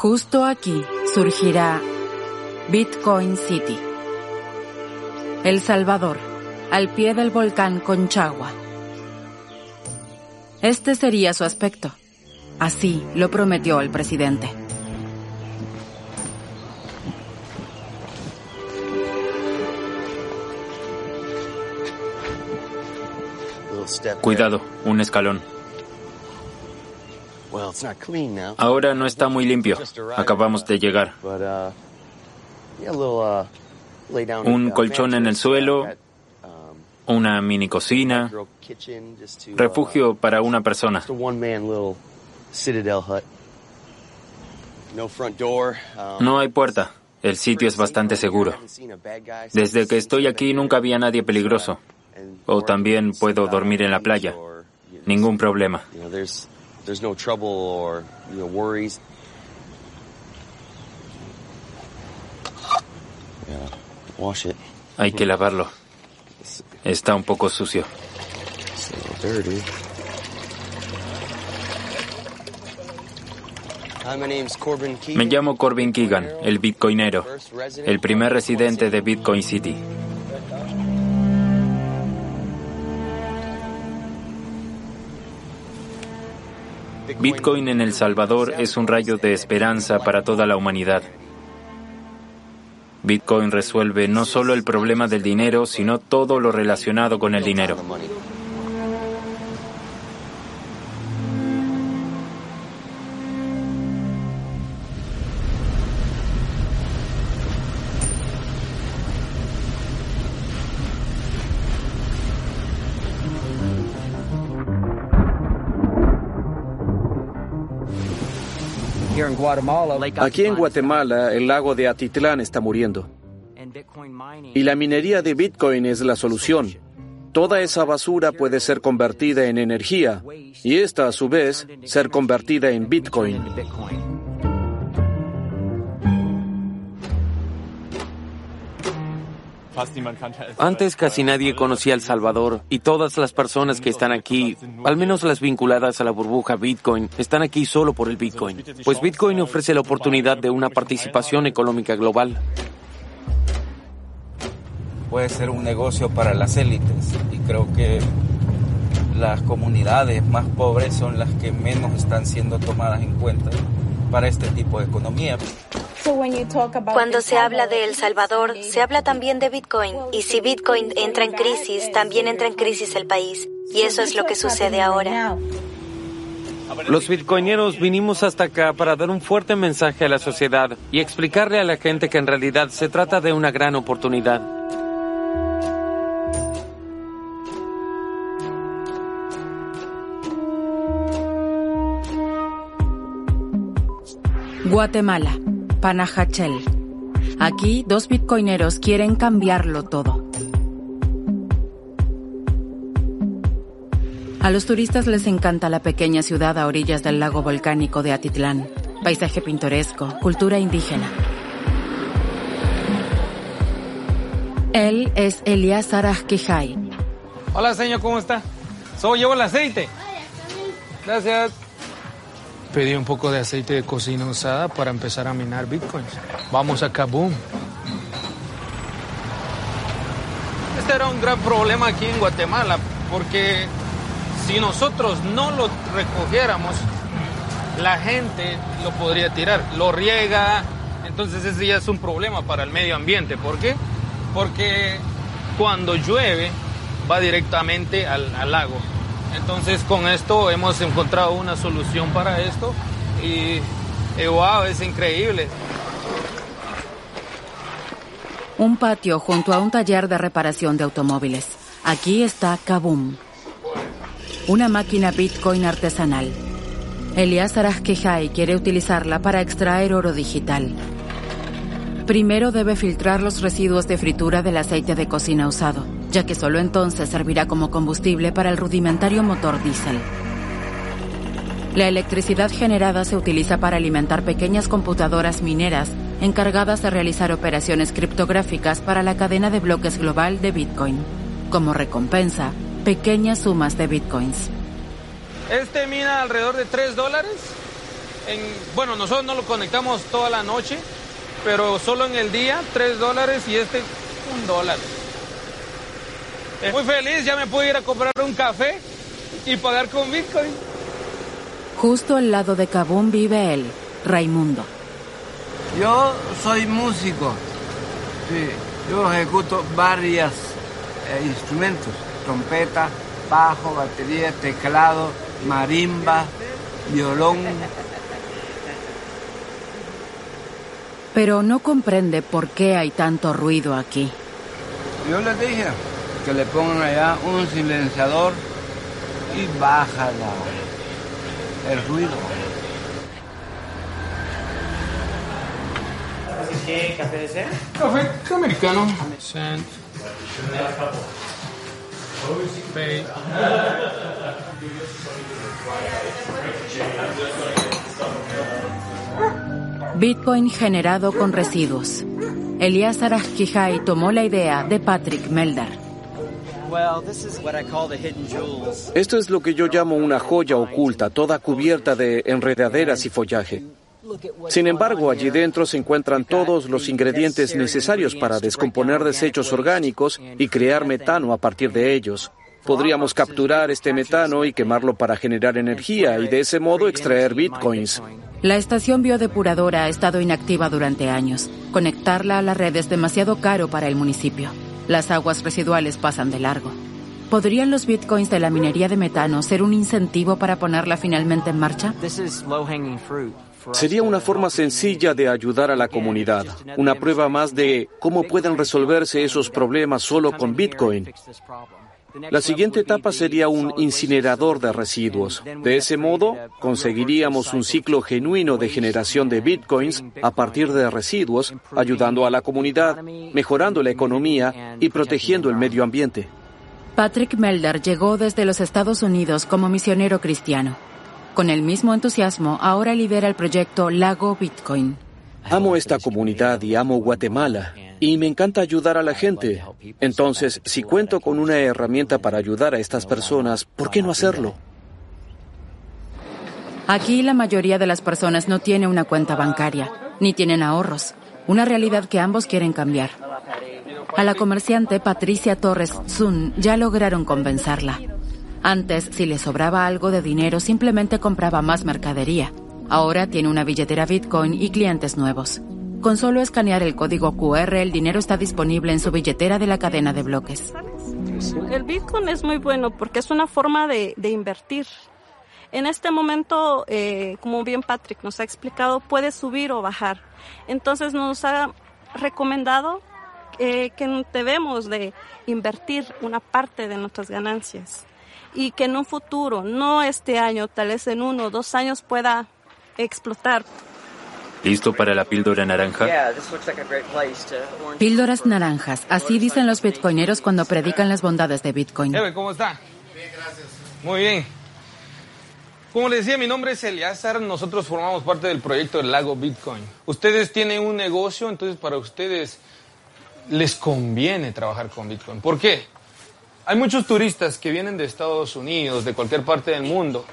Justo aquí surgirá Bitcoin City. El Salvador, al pie del volcán Conchagua. Este sería su aspecto. Así lo prometió el presidente. Cuidado, un escalón. Ahora no está muy limpio. Acabamos de llegar. Un colchón en el suelo, una mini cocina, refugio para una persona. No hay puerta. El sitio es bastante seguro. Desde que estoy aquí nunca había nadie peligroso. O también puedo dormir en la playa. Ningún problema. Hay que lavarlo. Está un poco sucio. Me llamo Corbin Keegan, el bitcoinero, el primer residente de Bitcoin City. Bitcoin en El Salvador es un rayo de esperanza para toda la humanidad. Bitcoin resuelve no solo el problema del dinero, sino todo lo relacionado con el dinero. Aquí en Guatemala, el lago de Atitlán está muriendo. Y la minería de Bitcoin es la solución. Toda esa basura puede ser convertida en energía y esta, a su vez, ser convertida en Bitcoin. Antes casi nadie conocía El Salvador y todas las personas que están aquí, al menos las vinculadas a la burbuja Bitcoin, están aquí solo por el Bitcoin. Pues Bitcoin ofrece la oportunidad de una participación económica global. Puede ser un negocio para las élites y creo que las comunidades más pobres son las que menos están siendo tomadas en cuenta para este tipo de economía. Cuando se habla de El Salvador, se habla también de Bitcoin. Y si Bitcoin entra en crisis, también entra en crisis el país. Y eso es lo que sucede ahora. Los bitcoineros vinimos hasta acá para dar un fuerte mensaje a la sociedad y explicarle a la gente que en realidad se trata de una gran oportunidad. Guatemala, Panajachel. Aquí dos bitcoineros quieren cambiarlo todo. A los turistas les encanta la pequeña ciudad a orillas del lago volcánico de Atitlán. Paisaje pintoresco, cultura indígena. Él es Elias Arajquijay. Hola, señor, ¿cómo está? Solo llevo el aceite. Gracias. Pedí un poco de aceite de cocina usada para empezar a minar bitcoins. Vamos a Kaboom. Este era un gran problema aquí en Guatemala, porque si nosotros no lo recogiéramos, la gente lo podría tirar, lo riega, entonces ese ya es un problema para el medio ambiente. ¿Por qué? Porque cuando llueve va directamente al, al lago. Entonces con esto hemos encontrado una solución para esto y, y wow, es increíble. Un patio junto a un taller de reparación de automóviles. Aquí está Kaboom. Una máquina Bitcoin artesanal. Elias Arajquijay quiere utilizarla para extraer oro digital. Primero debe filtrar los residuos de fritura del aceite de cocina usado, ya que solo entonces servirá como combustible para el rudimentario motor diésel. La electricidad generada se utiliza para alimentar pequeñas computadoras mineras encargadas de realizar operaciones criptográficas para la cadena de bloques global de Bitcoin. Como recompensa, pequeñas sumas de Bitcoins. Este mina alrededor de 3 dólares. bueno, nosotros no lo conectamos toda la noche, pero solo en el día, 3 dólares y este, un dólar. Muy feliz, ya me puedo ir a comprar un café y pagar con Bitcoin. Justo al lado de Kabum vive él, Raimundo. Yo soy músico. Sí, yo ejecuto varios eh, instrumentos, trompeta, bajo, batería, teclado, marimba, violón. Pero no comprende por qué hay tanto ruido aquí. Yo le dije que le pongan allá un silenciador y baja el ruido. ¿Qué café desea? Café americano. Bitcoin generado con residuos. Elías Arajkijai tomó la idea de Patrick Melder. Esto es lo que yo llamo una joya oculta, toda cubierta de enredaderas y follaje. Sin embargo, allí dentro se encuentran todos los ingredientes necesarios para descomponer desechos orgánicos y crear metano a partir de ellos. Podríamos capturar este metano y quemarlo para generar energía y de ese modo extraer bitcoins. La estación biodepuradora ha estado inactiva durante años. Conectarla a la red es demasiado caro para el municipio. Las aguas residuales pasan de largo. ¿Podrían los bitcoins de la minería de metano ser un incentivo para ponerla finalmente en marcha? Sería una forma sencilla de ayudar a la comunidad, una prueba más de cómo pueden resolverse esos problemas solo con Bitcoin. La siguiente etapa sería un incinerador de residuos. De ese modo, conseguiríamos un ciclo genuino de generación de bitcoins a partir de residuos, ayudando a la comunidad, mejorando la economía y protegiendo el medio ambiente. Patrick Melder llegó desde los Estados Unidos como misionero cristiano. Con el mismo entusiasmo, ahora lidera el proyecto Lago Bitcoin. Amo esta comunidad y amo Guatemala. Y me encanta ayudar a la gente. Entonces, si cuento con una herramienta para ayudar a estas personas, ¿por qué no hacerlo? Aquí la mayoría de las personas no tiene una cuenta bancaria, ni tienen ahorros, una realidad que ambos quieren cambiar. A la comerciante Patricia Torres Zun ya lograron convencerla. Antes, si le sobraba algo de dinero, simplemente compraba más mercadería. Ahora tiene una billetera Bitcoin y clientes nuevos. Con solo escanear el código QR, el dinero está disponible en su billetera de la cadena de bloques. El Bitcoin es muy bueno porque es una forma de, invertir. En este momento, eh, como bien Patrick nos ha explicado, puede subir o bajar. Entonces nos ha recomendado eh, que debemos de invertir una parte de nuestras ganancias y que en un futuro, no este año, tal vez en uno o dos años pueda explotar. ¿Listo para la píldora naranja? Píldoras naranjas, así dicen los bitcoineros cuando predican las bondades de Bitcoin. ¿Cómo está? Bien, gracias. Muy bien. Como les decía, mi nombre es Eliazar, nosotros formamos parte del proyecto del lago Bitcoin. Ustedes tienen un negocio, entonces para ustedes les conviene trabajar con Bitcoin. ¿Por qué? Hay muchos turistas que vienen de Estados Unidos, de cualquier parte del mundo,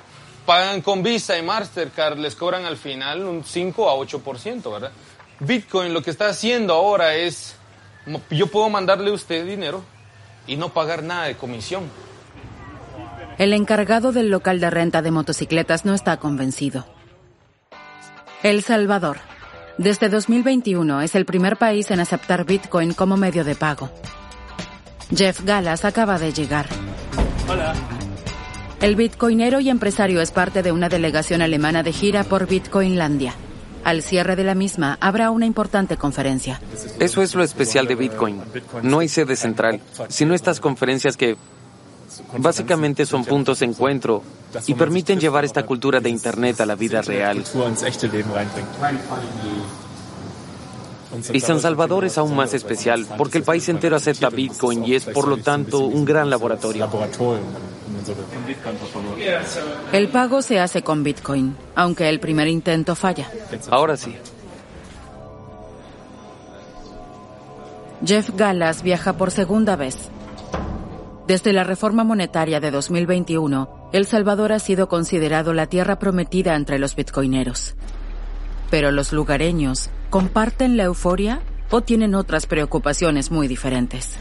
pagan con Visa y Mastercard, les cobran al final un 5 a 8%, ¿verdad? Bitcoin lo que está haciendo ahora es, yo puedo mandarle a usted dinero y no pagar nada de comisión. El encargado del local de renta de motocicletas no está convencido. El Salvador. Desde 2021 es el primer país en aceptar Bitcoin como medio de pago. Jeff Gallas acaba de llegar. Hola. El bitcoinero y empresario es parte de una delegación alemana de gira por Bitcoinlandia. Al cierre de la misma habrá una importante conferencia. Eso es lo especial de Bitcoin. No hay sede central, sino estas conferencias que básicamente son puntos de encuentro y permiten llevar esta cultura de Internet a la vida real. Y San Salvador es aún más especial porque el país entero acepta Bitcoin y es por lo tanto un gran laboratorio. El pago se hace con Bitcoin, aunque el primer intento falla. Ahora sí. Jeff Gallas viaja por segunda vez. Desde la reforma monetaria de 2021, El Salvador ha sido considerado la tierra prometida entre los bitcoineros. Pero los lugareños, ¿comparten la euforia o tienen otras preocupaciones muy diferentes?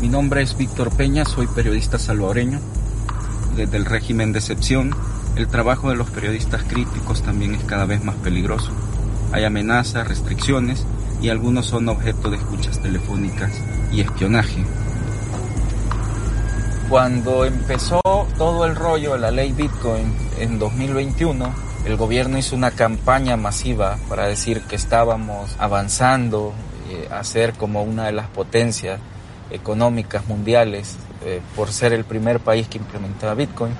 Mi nombre es Víctor Peña, soy periodista salvadoreño. Desde el régimen de excepción, el trabajo de los periodistas críticos también es cada vez más peligroso. Hay amenazas, restricciones y algunos son objeto de escuchas telefónicas y espionaje. Cuando empezó todo el rollo de la ley Bitcoin en 2021, el gobierno hizo una campaña masiva para decir que estábamos avanzando eh, a ser como una de las potencias económicas mundiales eh, por ser el primer país que implementaba Bitcoin,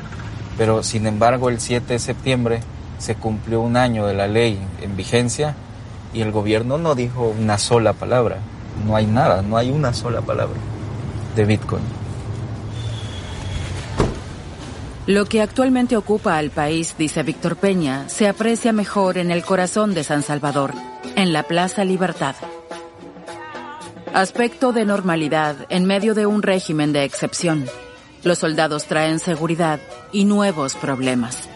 pero sin embargo el 7 de septiembre se cumplió un año de la ley en vigencia y el gobierno no dijo una sola palabra, no hay nada, no hay una sola palabra de Bitcoin. Lo que actualmente ocupa al país, dice Víctor Peña, se aprecia mejor en el corazón de San Salvador, en la Plaza Libertad aspecto de normalidad en medio de un régimen de excepción. Los soldados traen seguridad y nuevos problemas.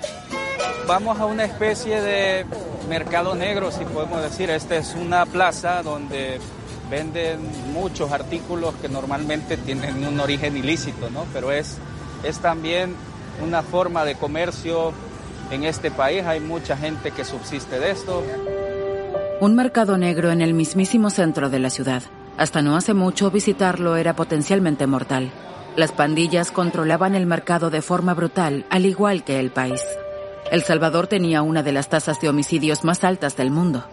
Vamos a una especie de mercado negro, si podemos decir. Esta es una plaza donde venden muchos artículos que normalmente tienen un origen ilícito, ¿no? Pero es, es también una forma de comercio en este país. Hay mucha gente que subsiste de esto. Un mercado negro en el mismísimo centro de la ciudad. Hasta no hace mucho visitarlo era potencialmente mortal. Las pandillas controlaban el mercado de forma brutal, al igual que el país. El Salvador tenía una de las tasas de homicidios más altas del mundo.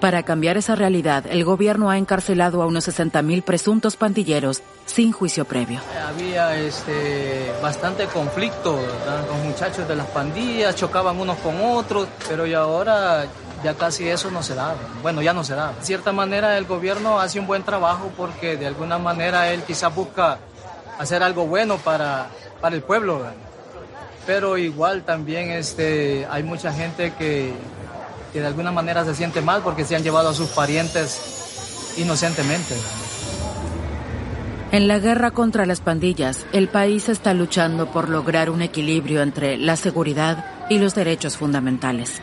Para cambiar esa realidad, el gobierno ha encarcelado a unos 60.000 presuntos pandilleros sin juicio previo. Había este, bastante conflicto, los muchachos de las pandillas chocaban unos con otros, pero y ahora ya casi eso no se da. Bueno, ya no se da. De cierta manera el gobierno hace un buen trabajo porque de alguna manera él quizás busca hacer algo bueno para, para el pueblo. Pero igual también este, hay mucha gente que, que de alguna manera se siente mal porque se han llevado a sus parientes inocentemente. En la guerra contra las pandillas, el país está luchando por lograr un equilibrio entre la seguridad y los derechos fundamentales.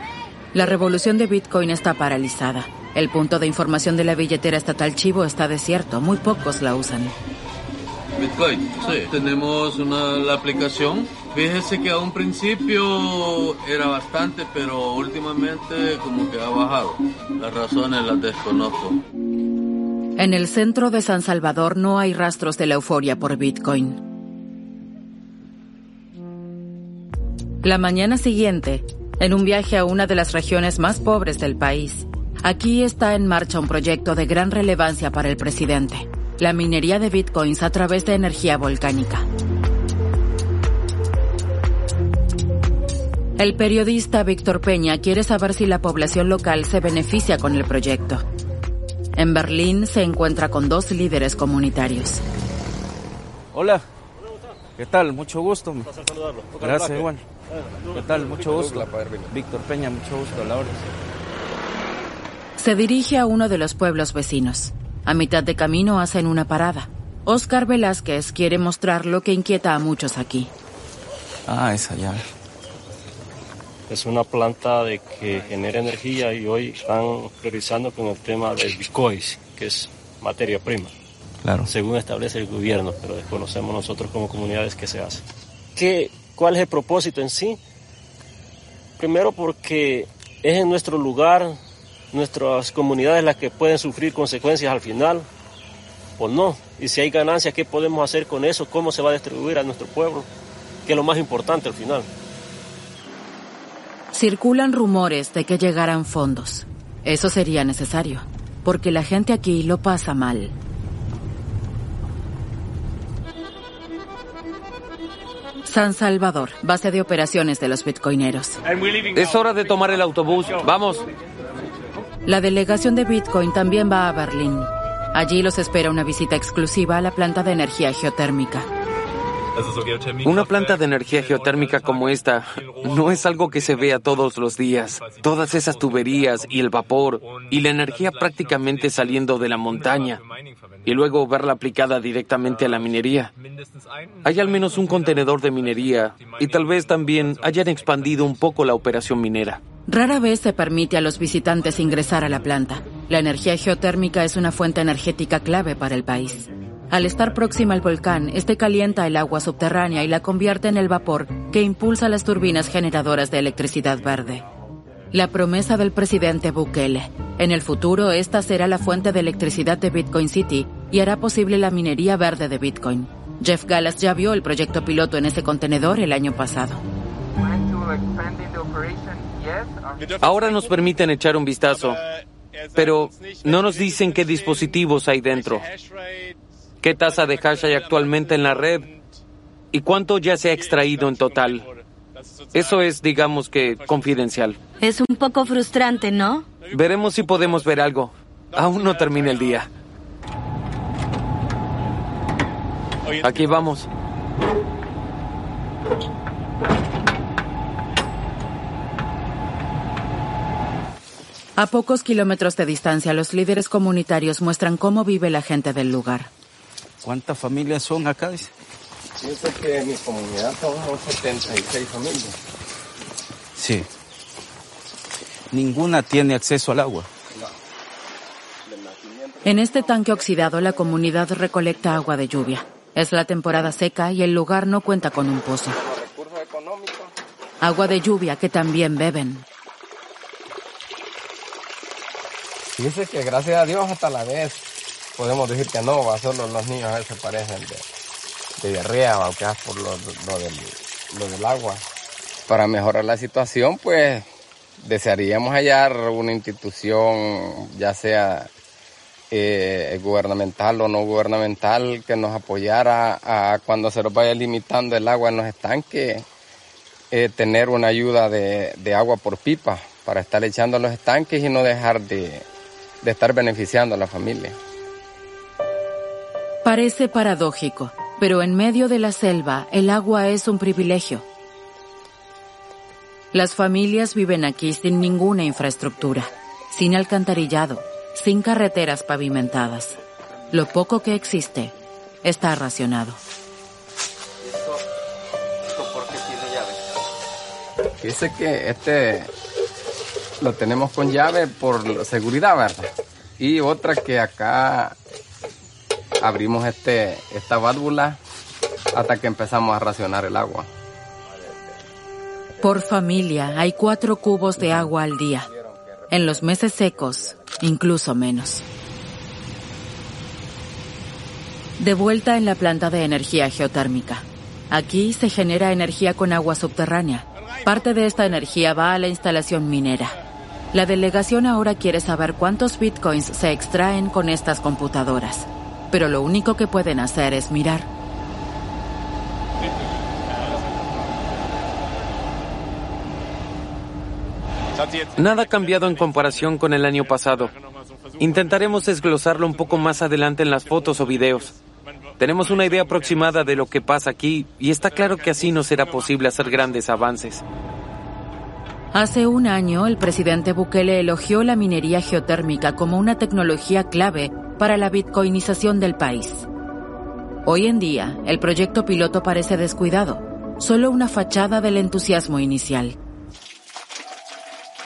La revolución de Bitcoin está paralizada. El punto de información de la billetera estatal Chivo está desierto. Muy pocos la usan. Bitcoin, sí. Tenemos una, la aplicación. Fíjese que a un principio era bastante, pero últimamente como que ha bajado. Las razones las desconozco. En el centro de San Salvador no hay rastros de la euforia por Bitcoin. La mañana siguiente, en un viaje a una de las regiones más pobres del país. Aquí está en marcha un proyecto de gran relevancia para el presidente, la minería de bitcoins a través de energía volcánica. El periodista Víctor Peña quiere saber si la población local se beneficia con el proyecto. En Berlín se encuentra con dos líderes comunitarios. Hola, ¿qué tal? Mucho gusto. Gracias. ¿Qué tal? Mucho gusto. Víctor Peña, mucho gusto a la. Se dirige a uno de los pueblos vecinos. A mitad de camino hacen una parada. Oscar Velázquez quiere mostrar lo que inquieta a muchos aquí. Ah, esa llave. Es una planta de que genera energía y hoy están priorizando con el tema del Bitcoin, que es materia prima. Claro. Según establece el gobierno, pero desconocemos nosotros como comunidades qué se hace. ¿Qué ¿Cuál es el propósito en sí? Primero porque es en nuestro lugar, nuestras comunidades las que pueden sufrir consecuencias al final, o no. Y si hay ganancias, ¿qué podemos hacer con eso? ¿Cómo se va a distribuir a nuestro pueblo? Que es lo más importante al final. Circulan rumores de que llegarán fondos. Eso sería necesario, porque la gente aquí lo pasa mal. San Salvador, base de operaciones de los bitcoineros. Es hora de tomar el autobús. Vamos. La delegación de Bitcoin también va a Berlín. Allí los espera una visita exclusiva a la planta de energía geotérmica. Una planta de energía geotérmica como esta no es algo que se vea todos los días. Todas esas tuberías y el vapor y la energía prácticamente saliendo de la montaña y luego verla aplicada directamente a la minería. Hay al menos un contenedor de minería y tal vez también hayan expandido un poco la operación minera. Rara vez se permite a los visitantes ingresar a la planta. La energía geotérmica es una fuente energética clave para el país. Al estar próxima al volcán, este calienta el agua subterránea y la convierte en el vapor que impulsa las turbinas generadoras de electricidad verde. La promesa del presidente Bukele. En el futuro, esta será la fuente de electricidad de Bitcoin City y hará posible la minería verde de Bitcoin. Jeff Gallas ya vio el proyecto piloto en ese contenedor el año pasado. Ahora nos permiten echar un vistazo, pero no nos dicen qué dispositivos hay dentro, qué tasa de hash hay actualmente en la red y cuánto ya se ha extraído en total. Eso es, digamos que, confidencial. Es un poco frustrante, ¿no? Veremos si podemos ver algo. Aún no termina el día. Aquí vamos. A pocos kilómetros de distancia, los líderes comunitarios muestran cómo vive la gente del lugar. ¿Cuántas familias son acá? Dice? Pienso que en mi comunidad son 76 familias. Sí. Ninguna tiene acceso al agua. En este tanque oxidado, la comunidad recolecta agua de lluvia. Es la temporada seca y el lugar no cuenta con un pozo. Agua de lluvia que también beben. Dice que gracias a Dios hasta la vez podemos decir que no, va solo los niños a veces parecen de, de diarrea o que por lo, del, lo del agua. Para mejorar la situación, pues desearíamos hallar una institución, ya sea eh, gubernamental o no gubernamental, que nos apoyara a cuando se nos vaya limitando el agua en los estanques, eh, tener una ayuda de, de agua por pipa para estar echando los estanques y no dejar de, de estar beneficiando a la familia. Parece paradójico, pero en medio de la selva el agua es un privilegio. Las familias viven aquí sin ninguna infraestructura, sin alcantarillado, sin carreteras pavimentadas. Lo poco que existe está racionado. Dice que este lo tenemos con llave por seguridad, ¿verdad? Y otra que acá abrimos este, esta válvula hasta que empezamos a racionar el agua. Por familia hay cuatro cubos de agua al día. En los meses secos, incluso menos. De vuelta en la planta de energía geotérmica. Aquí se genera energía con agua subterránea. Parte de esta energía va a la instalación minera. La delegación ahora quiere saber cuántos bitcoins se extraen con estas computadoras, pero lo único que pueden hacer es mirar. Nada ha cambiado en comparación con el año pasado. Intentaremos desglosarlo un poco más adelante en las fotos o videos. Tenemos una idea aproximada de lo que pasa aquí y está claro que así no será posible hacer grandes avances. Hace un año, el presidente Bukele elogió la minería geotérmica como una tecnología clave para la bitcoinización del país. Hoy en día, el proyecto piloto parece descuidado, solo una fachada del entusiasmo inicial.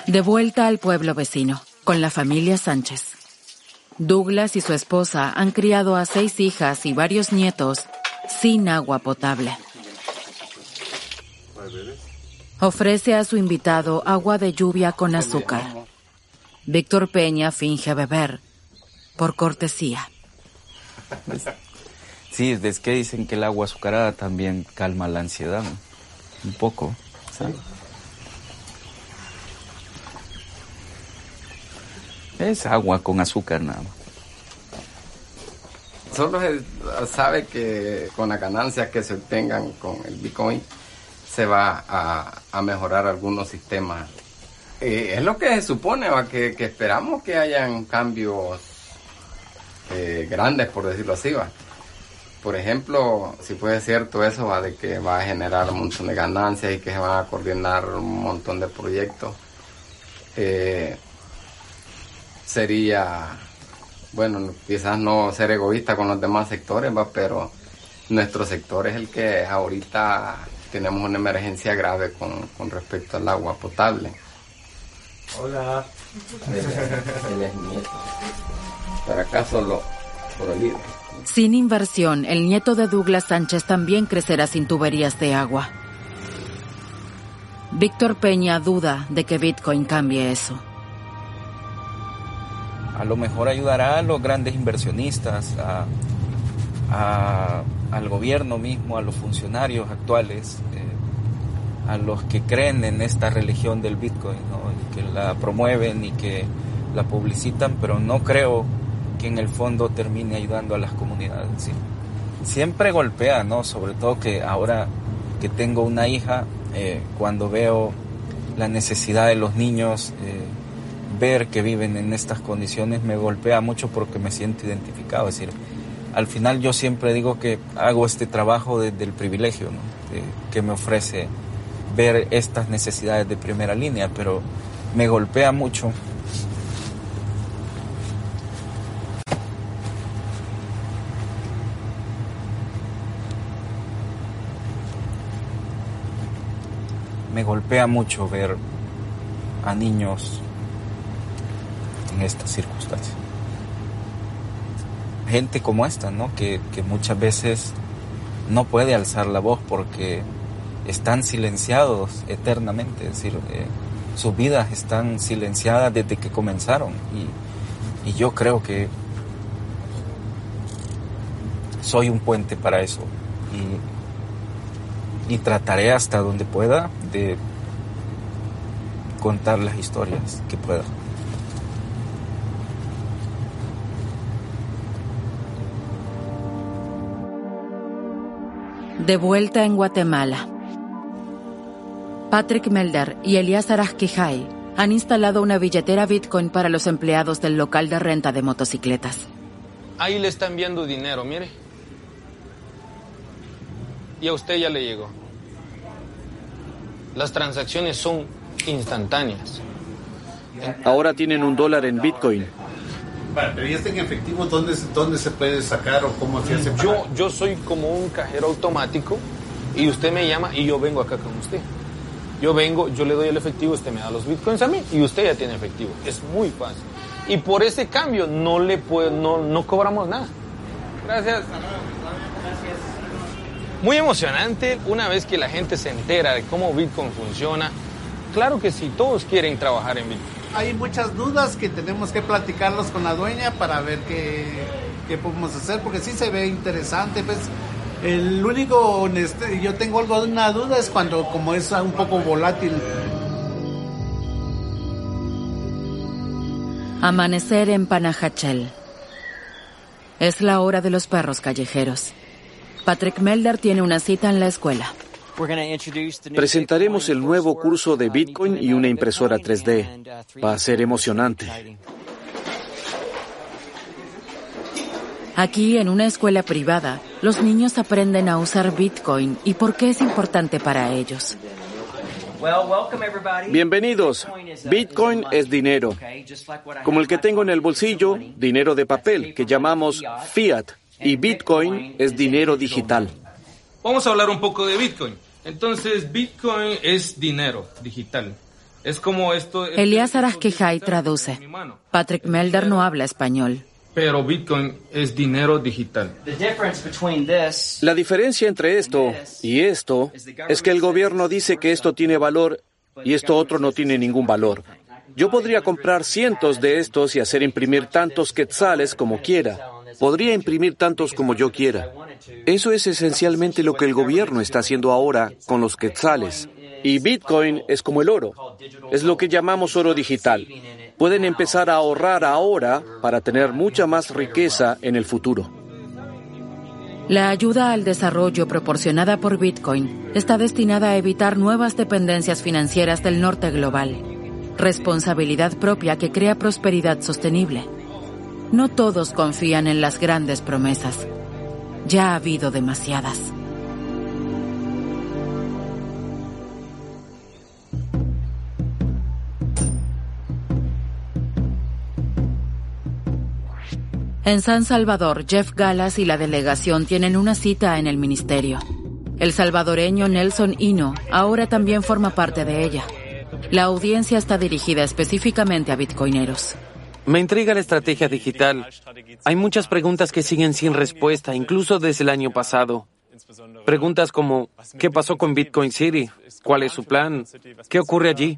De vuelta al pueblo vecino, con la familia Sánchez. Douglas y su esposa han criado a seis hijas y varios nietos sin agua potable. Ofrece a su invitado agua de lluvia con azúcar. Víctor Peña finge beber, por cortesía. Sí, es que dicen que el agua azucarada también calma la ansiedad, un poco. Es agua con azúcar nada Solo se sabe que con las ganancias que se obtengan con el Bitcoin, se va a, mejorar algunos sistemas. Eh, es lo que se supone, Que, esperamos que hayan cambios eh, grandes, por decirlo así. ¿va? por ejemplo, si puede cierto eso, va de que va a generar un montón de ganancias y que se van a coordinar un montón de proyectos, eh, sería, bueno, quizás no ser egoísta con los demás sectores, va, pero nuestro sector es el que ahorita tenemos una emergencia grave con, con respecto al agua potable. Hola. Él, es. Para acá solo por el sin inversión, el nieto de Douglas Sánchez también crecerá sin tuberías de agua. Víctor Peña duda de que Bitcoin cambie eso. A lo mejor ayudará a los grandes inversionistas, al gobierno mismo, a los funcionarios actuales, eh, a los que creen en esta religión del Bitcoin, y que la promueven y que la publicitan, pero no creo que en el fondo termine ayudando a las comunidades. Siempre golpea, ¿no? Sobre todo que ahora que tengo una hija, eh, cuando veo la necesidad de los niños, eh, ver que viven en estas condiciones me golpea mucho porque me siento identificado. Es decir, al final yo siempre digo que hago este trabajo desde el privilegio que me ofrece ver estas necesidades de primera línea, pero me golpea mucho me golpea mucho ver a niños en estas circunstancias. Gente como esta, ¿no? Que, muchas veces no puede alzar la voz porque están silenciados eternamente, es decir, eh, sus vidas están silenciadas desde que comenzaron y, y yo creo que soy un puente para eso y, y trataré hasta donde pueda de contar las historias que pueda. De vuelta en Guatemala. Patrick Melder y Elias Arajquijay han instalado una billetera Bitcoin para los empleados del local de renta de motocicletas. Ahí le están viendo dinero, mire. Y a usted ya le llegó. Las transacciones son instantáneas. Ahora tienen un dólar en Bitcoin. pero ¿y este en efectivo dónde, dónde se puede sacar o cómo se hace? Yo, yo soy como un cajero automático y usted me llama y yo vengo acá con usted. Yo vengo, yo le doy el efectivo, usted me da los bitcoins a mí y usted ya tiene efectivo. Es muy fácil. Y por ese cambio no le puedo, no, no cobramos nada. Gracias. Muy emocionante una vez que la gente se entera de cómo Bitcoin funciona. Claro que sí, todos quieren trabajar en Bitcoin. Hay muchas dudas que tenemos que platicarlos con la dueña para ver qué, qué podemos hacer, porque sí se ve interesante. Pues el único, este, yo tengo algo de una duda es cuando como es un poco volátil. Amanecer en Panajachel. Es la hora de los perros callejeros. Patrick Melder tiene una cita en la escuela. Presentaremos el nuevo curso de Bitcoin y una impresora 3D. Va a ser emocionante. Aquí, en una escuela privada, los niños aprenden a usar Bitcoin y por qué es importante para ellos. Bienvenidos. Bitcoin es dinero, como el que tengo en el bolsillo, dinero de papel, que llamamos fiat y Bitcoin es dinero digital. Vamos a hablar un poco de Bitcoin. Entonces, Bitcoin es dinero digital. Es como esto. Elías Arasquijay traduce. Patrick Melder no habla español. Pero Bitcoin es dinero digital. La diferencia entre esto y esto es que el gobierno dice que esto tiene valor y esto otro no tiene ningún valor. Yo podría comprar cientos de estos y hacer imprimir tantos quetzales como quiera. Podría imprimir tantos como yo quiera. Eso es esencialmente lo que el gobierno está haciendo ahora con los quetzales. Y Bitcoin es como el oro. Es lo que llamamos oro digital. Pueden empezar a ahorrar ahora para tener mucha más riqueza en el futuro. La ayuda al desarrollo proporcionada por Bitcoin está destinada a evitar nuevas dependencias financieras del norte global. Responsabilidad propia que crea prosperidad sostenible. No todos confían en las grandes promesas. Ya ha habido demasiadas. En San Salvador, Jeff Gallas y la delegación tienen una cita en el ministerio. El salvadoreño Nelson Hino ahora también forma parte de ella. La audiencia está dirigida específicamente a bitcoineros. Me intriga la estrategia digital. Hay muchas preguntas que siguen sin respuesta, incluso desde el año pasado. Preguntas como, ¿qué pasó con Bitcoin City? ¿Cuál es su plan? ¿Qué ocurre allí?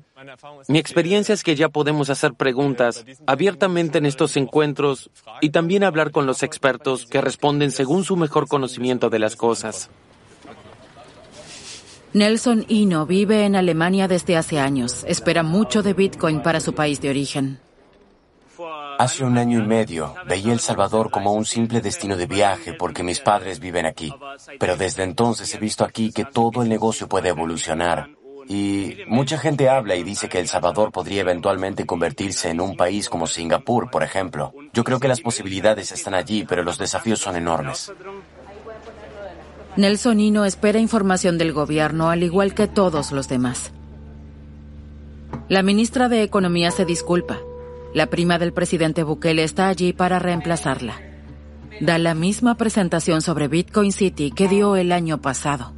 Mi experiencia es que ya podemos hacer preguntas abiertamente en estos encuentros y también hablar con los expertos que responden según su mejor conocimiento de las cosas. Nelson Hino vive en Alemania desde hace años. Espera mucho de Bitcoin para su país de origen. Hace un año y medio veía El Salvador como un simple destino de viaje porque mis padres viven aquí. Pero desde entonces he visto aquí que todo el negocio puede evolucionar. Y mucha gente habla y dice que El Salvador podría eventualmente convertirse en un país como Singapur, por ejemplo. Yo creo que las posibilidades están allí, pero los desafíos son enormes. Nelson Hino espera información del gobierno al igual que todos los demás. La ministra de Economía se disculpa. La prima del presidente Bukele está allí para reemplazarla. Da la misma presentación sobre Bitcoin City que dio el año pasado.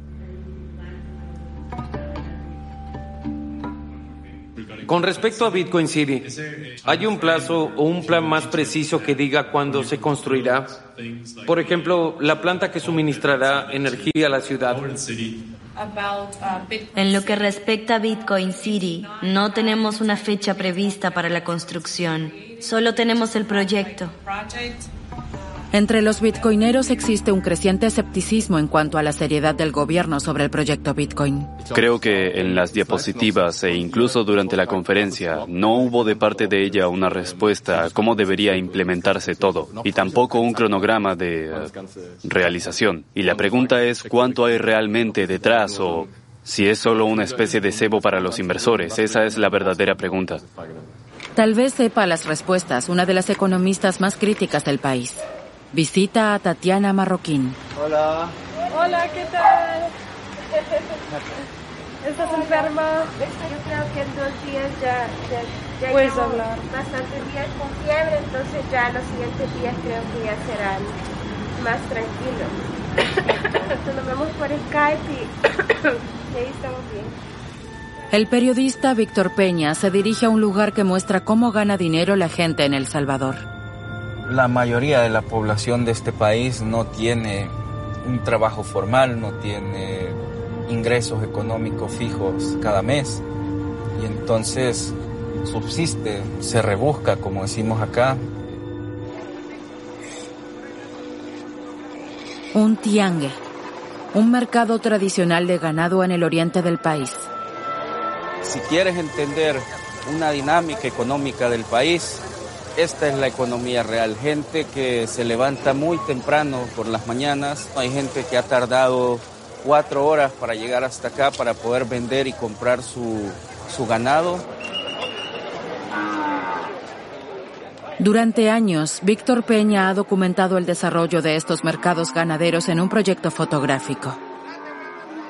Con respecto a Bitcoin City, ¿hay un plazo o un plan más preciso que diga cuándo se construirá? Por ejemplo, la planta que suministrará energía a la ciudad. En lo que respecta a Bitcoin City, no tenemos una fecha prevista para la construcción, solo tenemos el proyecto. Entre los bitcoineros existe un creciente escepticismo en cuanto a la seriedad del gobierno sobre el proyecto Bitcoin. Creo que en las diapositivas e incluso durante la conferencia no hubo de parte de ella una respuesta a cómo debería implementarse todo y tampoco un cronograma de eh, realización. Y la pregunta es cuánto hay realmente detrás o si es solo una especie de cebo para los inversores. Esa es la verdadera pregunta. Tal vez sepa las respuestas una de las economistas más críticas del país. Visita a Tatiana Marroquín. Hola. Hola, ¿qué tal? ¿Estás enferma? Yo creo que en dos días ya, ya, Puedes hablar. bastantes días con fiebre, entonces ya los siguientes días creo que ya serán más tranquilos. Entonces nos vemos por Skype y, y ahí estamos bien. El periodista Víctor Peña se dirige a un lugar que muestra cómo gana dinero la gente en El Salvador. La mayoría de la población de este país no tiene un trabajo formal, no tiene ingresos económicos fijos cada mes y entonces subsiste, se rebusca, como decimos acá. Un tiangue, un mercado tradicional de ganado en el oriente del país. Si quieres entender una dinámica económica del país, esta es la economía real. Gente que se levanta muy temprano por las mañanas. Hay gente que ha tardado cuatro horas para llegar hasta acá para poder vender y comprar su, su ganado. Durante años, Víctor Peña ha documentado el desarrollo de estos mercados ganaderos en un proyecto fotográfico.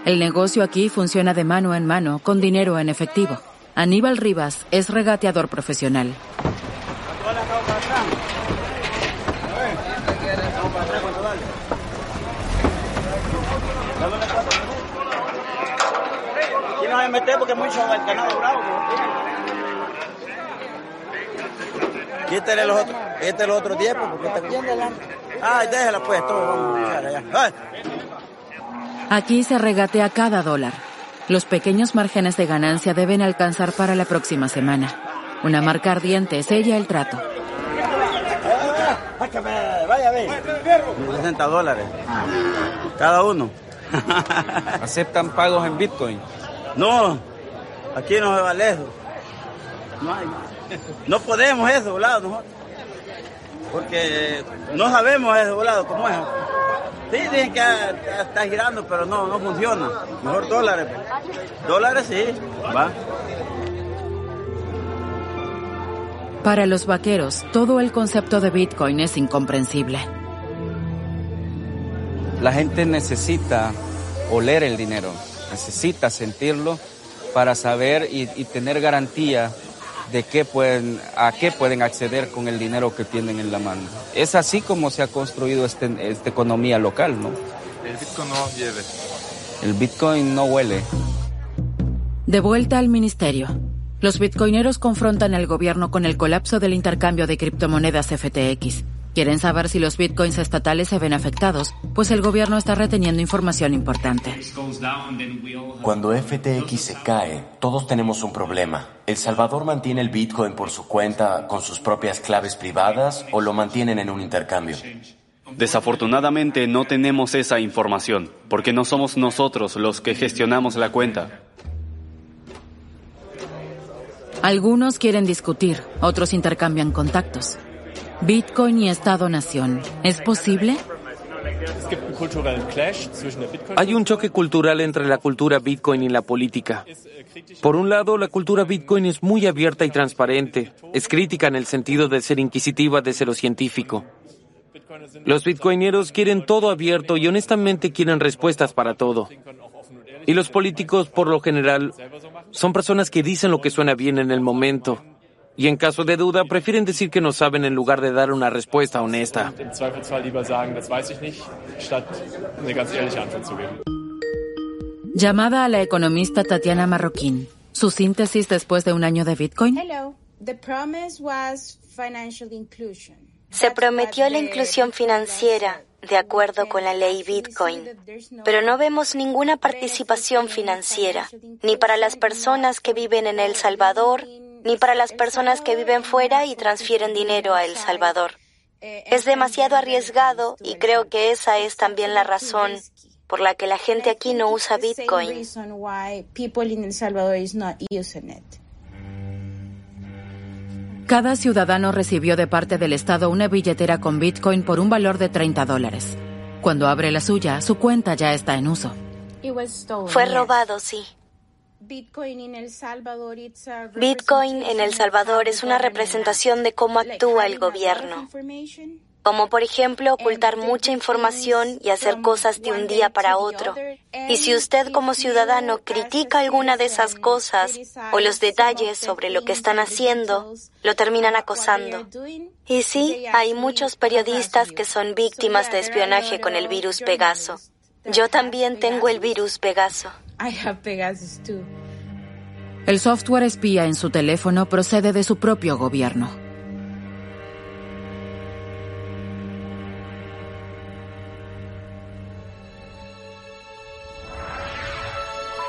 El negocio aquí funciona de mano en mano, con dinero en efectivo. Aníbal Rivas es regateador profesional. Meter porque mucho el ganado bravo. Quítale los otros, quítale los otros 10 porque está... Ay, déjala pues, todo, vamos a echar allá. Ay. Aquí se regatea cada dólar. Los pequeños márgenes de ganancia deben alcanzar para la próxima semana. Una marca ardiente sella el trato. Ah, vaya a ver. 60 dólares. Cada uno. ¿Aceptan pagos en Bitcoin? No, aquí no se vale eso. No, hay, no podemos eso, volado, nosotros. Porque no sabemos eso, volado, cómo es. Sí, dicen que está girando, pero no, no funciona. Mejor dólares. pues. Dólares sí, va. Para los vaqueros, todo el concepto de Bitcoin es incomprensible. La gente necesita oler el dinero, necesita sentirlo para saber y, tener garantía de qué pueden, a qué pueden acceder con el dinero que tienen en la mano. Es así como se ha construido este, esta economía local, ¿no? El Bitcoin no lleve. El Bitcoin no huele. De vuelta al ministerio. Los bitcoineros confrontan al gobierno con el colapso del intercambio de criptomonedas FTX. Quieren saber si los bitcoins estatales se ven afectados, pues el gobierno está reteniendo información importante. Cuando FTX se cae, todos tenemos un problema. ¿El Salvador mantiene el bitcoin por su cuenta con sus propias claves privadas o lo mantienen en un intercambio? Desafortunadamente no tenemos esa información, porque no somos nosotros los que gestionamos la cuenta. Algunos quieren discutir, otros intercambian contactos. Bitcoin y Estado-Nación. ¿Es posible? Hay un choque cultural entre la cultura Bitcoin y la política. Por un lado, la cultura Bitcoin es muy abierta y transparente. Es crítica en el sentido de ser inquisitiva desde lo científico. Los bitcoineros quieren todo abierto y honestamente quieren respuestas para todo. Y los políticos, por lo general, son personas que dicen lo que suena bien en el momento y en caso de duda prefieren decir que no saben en lugar de dar una respuesta honesta. Llamada a la economista Tatiana Marroquín. Su síntesis después de un año de Bitcoin. Se prometió la inclusión financiera de acuerdo con la ley Bitcoin, pero no vemos ninguna participación financiera, ni para las personas que viven en El Salvador, ni para las personas que viven fuera y transfieren dinero a El Salvador. Es demasiado arriesgado y creo que esa es también la razón por la que la gente aquí no usa Bitcoin. Cada ciudadano recibió de parte del Estado una billetera con Bitcoin por un valor de 30 dólares. Cuando abre la suya, su cuenta ya está en uso. Fue robado, sí. Bitcoin en El Salvador es una representación de cómo actúa el gobierno, como por ejemplo ocultar mucha información y hacer cosas de un día para otro. Y si usted como ciudadano critica alguna de esas cosas o los detalles sobre lo que están haciendo, lo terminan acosando. Y sí, hay muchos periodistas que son víctimas de espionaje con el virus Pegaso. Yo también tengo el virus Pegaso. El software espía en su teléfono procede de su propio gobierno.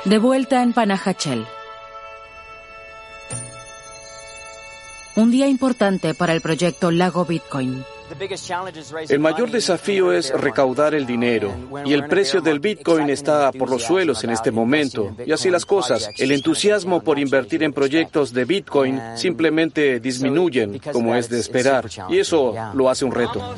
De vuelta en Panajachel. Un día importante para el proyecto Lago Bitcoin. El mayor desafío es recaudar el dinero y el precio del Bitcoin está por los suelos en este momento. Y así las cosas, el entusiasmo por invertir en proyectos de Bitcoin simplemente disminuyen, como es de esperar. Y eso lo hace un reto.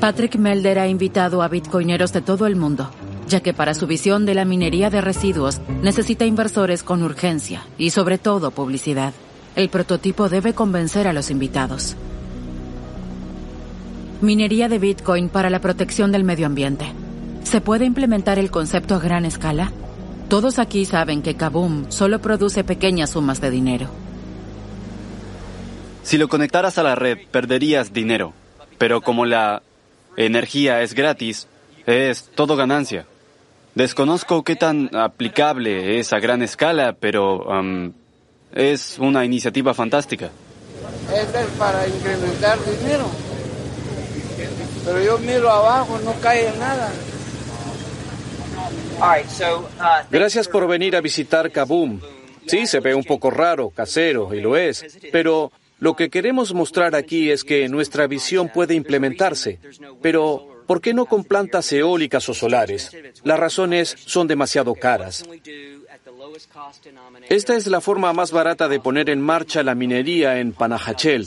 Patrick Melder ha invitado a bitcoineros de todo el mundo, ya que para su visión de la minería de residuos necesita inversores con urgencia y sobre todo publicidad. El prototipo debe convencer a los invitados. Minería de Bitcoin para la protección del medio ambiente. ¿Se puede implementar el concepto a gran escala? Todos aquí saben que Kaboom solo produce pequeñas sumas de dinero. Si lo conectaras a la red, perderías dinero. Pero como la energía es gratis, es todo ganancia. Desconozco qué tan aplicable es a gran escala, pero es una iniciativa fantástica. Esta es para incrementar dinero. Pero yo miro abajo, no cae nada. Uh, Gracias por venir a visitar Kaboom. Sí, se ve un poco raro, casero, y lo es, pero lo que queremos mostrar aquí es que nuestra visión puede implementarse. Pero, ¿por qué no con plantas eólicas o solares? Las razones son demasiado caras. Esta es la forma más barata de poner en marcha la minería en Panajachel.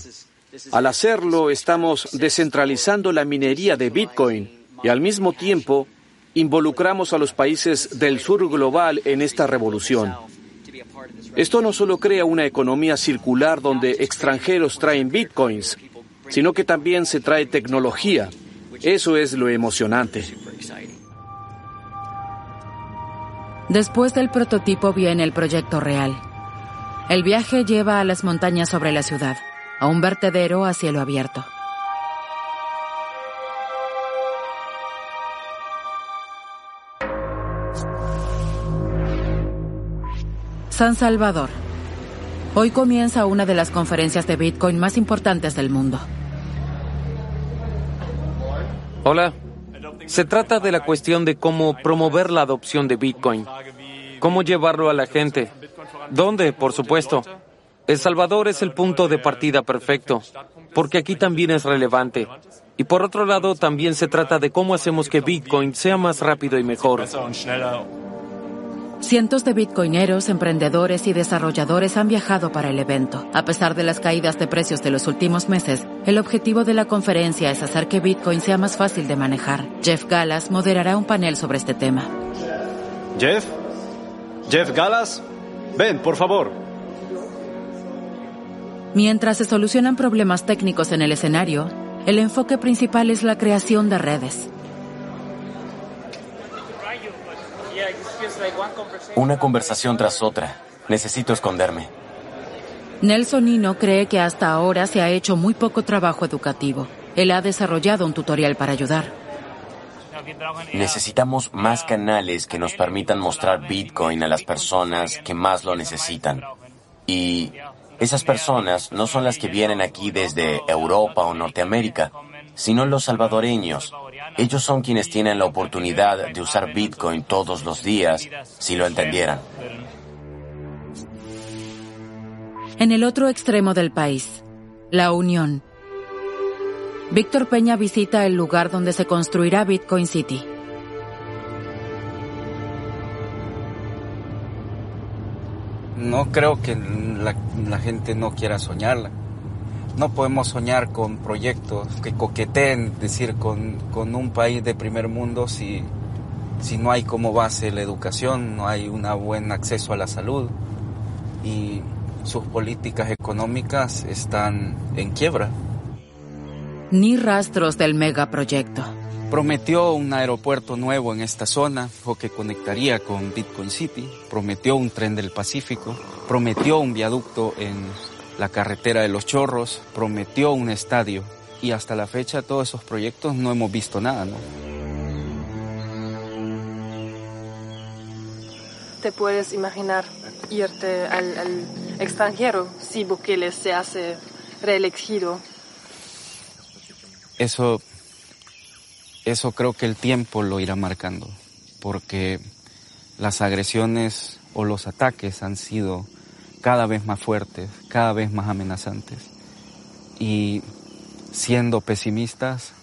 Al hacerlo, estamos descentralizando la minería de Bitcoin y al mismo tiempo involucramos a los países del sur global en esta revolución. Esto no solo crea una economía circular donde extranjeros traen bitcoins, sino que también se trae tecnología, Eso es lo emocionante. Después del prototipo viene el proyecto real. El viaje lleva a las montañas sobre la ciudad, a un vertedero a cielo abierto. San Salvador. Hoy comienza una de las conferencias de Bitcoin más importantes del mundo. Hola. Se trata de la cuestión de cómo promover la adopción de Bitcoin, cómo llevarlo a la gente, dónde, por supuesto. El Salvador es el punto de partida perfecto, porque aquí también es relevante. Y por otro lado, también se trata de cómo hacemos que Bitcoin sea más rápido y mejor. Cientos de bitcoineros, emprendedores y desarrolladores han viajado para el evento. A pesar de las caídas de precios de los últimos meses, el objetivo de la conferencia es hacer que Bitcoin sea más fácil de manejar. Jeff Gallas moderará un panel sobre este tema. Jeff, Jeff Gallas, ven, por favor. Mientras se solucionan problemas técnicos en el escenario, el enfoque principal es la creación de redes. Una conversación tras otra. Necesito esconderme. Nelson Nino cree que hasta ahora se ha hecho muy poco trabajo educativo. Él ha desarrollado un tutorial para ayudar. Necesitamos más canales que nos permitan mostrar Bitcoin a las personas que más lo necesitan. Y esas personas no son las que vienen aquí desde Europa o Norteamérica, sino los salvadoreños, ellos son quienes tienen la oportunidad de usar Bitcoin todos los días si lo entendieran. En el otro extremo del país, la Unión. Víctor Peña visita el lugar donde se construirá Bitcoin City. No creo que la, la gente no quiera soñarla no podemos soñar con proyectos que coqueteen, decir, con, con un país de primer mundo si, si no hay como base la educación, no hay un buen acceso a la salud y sus políticas económicas están en quiebra. Ni rastros del megaproyecto. Prometió un aeropuerto nuevo en esta zona o que conectaría con Bitcoin City, prometió un tren del Pacífico, prometió un viaducto en la carretera de los chorros, prometió un estadio y hasta la fecha todos esos proyectos no hemos visto nada, ¿no? ¿Te puedes imaginar irte al, al extranjero si Bukele se hace reelegido? Eso, eso creo que el tiempo lo irá marcando, porque las agresiones o los ataques han sido cada vez más fuertes, cada vez más amenazantes. Y siendo pesimistas,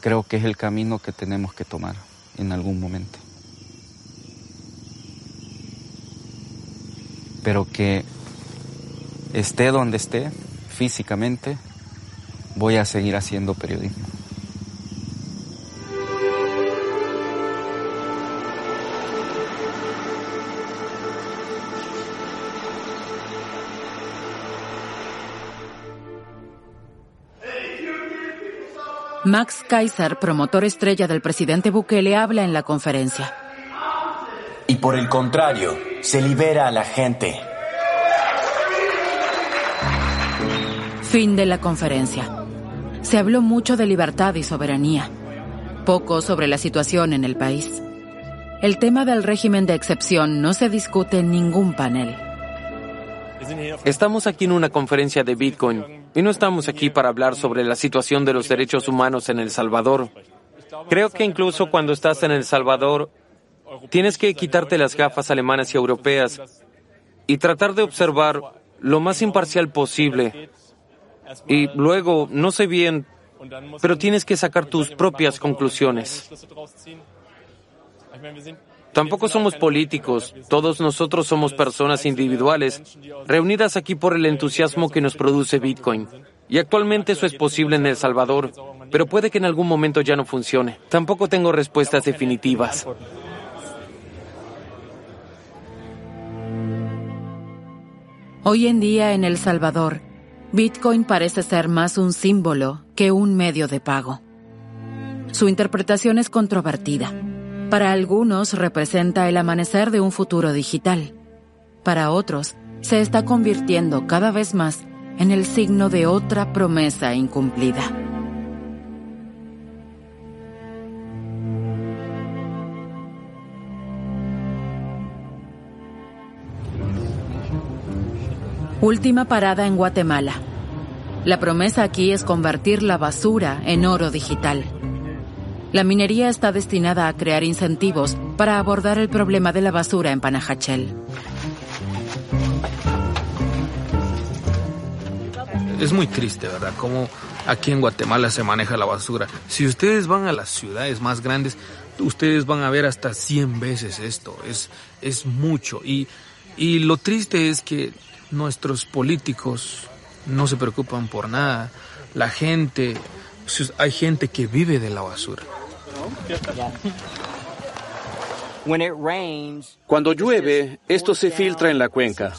creo que es el camino que tenemos que tomar en algún momento. Pero que esté donde esté, físicamente, voy a seguir haciendo periodismo. Max Kaiser, promotor estrella del presidente Bukele, habla en la conferencia. Y por el contrario, se libera a la gente. Fin de la conferencia. Se habló mucho de libertad y soberanía, poco sobre la situación en el país. El tema del régimen de excepción no se discute en ningún panel. Estamos aquí en una conferencia de Bitcoin y no estamos aquí para hablar sobre la situación de los derechos humanos en El Salvador. Creo que incluso cuando estás en El Salvador, tienes que quitarte las gafas alemanas y europeas y tratar de observar lo más imparcial posible. Y luego, no sé bien, pero tienes que sacar tus propias conclusiones. Tampoco somos políticos, todos nosotros somos personas individuales, reunidas aquí por el entusiasmo que nos produce Bitcoin. Y actualmente eso es posible en El Salvador, pero puede que en algún momento ya no funcione. Tampoco tengo respuestas definitivas. Hoy en día en El Salvador, Bitcoin parece ser más un símbolo que un medio de pago. Su interpretación es controvertida. Para algunos representa el amanecer de un futuro digital. Para otros, se está convirtiendo cada vez más en el signo de otra promesa incumplida. Última parada en Guatemala. La promesa aquí es convertir la basura en oro digital. La minería está destinada a crear incentivos para abordar el problema de la basura en Panajachel. Es muy triste, ¿verdad? Cómo aquí en Guatemala se maneja la basura. Si ustedes van a las ciudades más grandes, ustedes van a ver hasta 100 veces esto. Es, es mucho. Y, y lo triste es que nuestros políticos no se preocupan por nada. La gente, hay gente que vive de la basura. Cuando llueve, esto se filtra en la cuenca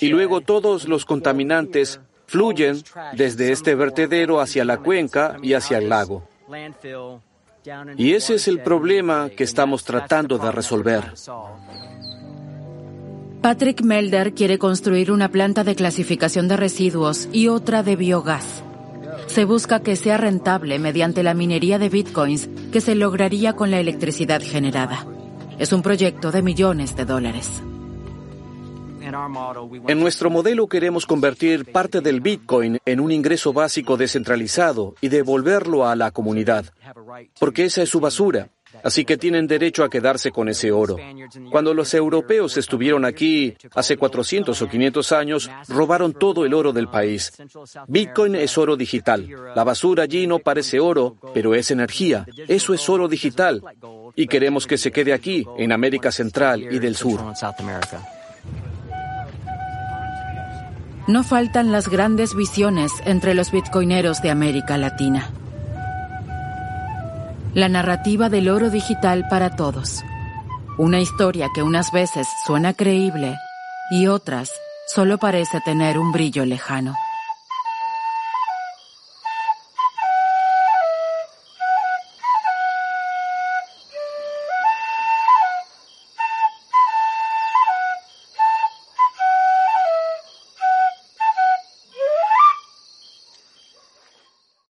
y luego todos los contaminantes fluyen desde este vertedero hacia la cuenca y hacia el lago. Y ese es el problema que estamos tratando de resolver. Patrick Melder quiere construir una planta de clasificación de residuos y otra de biogás. Se busca que sea rentable mediante la minería de bitcoins que se lograría con la electricidad generada. Es un proyecto de millones de dólares. En nuestro modelo queremos convertir parte del Bitcoin en un ingreso básico descentralizado y devolverlo a la comunidad, porque esa es su basura Así que tienen derecho a quedarse con ese oro. Cuando los europeos estuvieron aquí hace 400 o 500 años, robaron todo el oro del país. Bitcoin es oro digital. La basura allí no parece oro, pero es energía. Eso es oro digital. Y queremos que se quede aquí, en América Central y del Sur. No faltan las grandes visiones entre los bitcoineros de América Latina la narrativa del oro digital para todos. Una historia que unas veces suena creíble y otras solo parece tener un brillo lejano.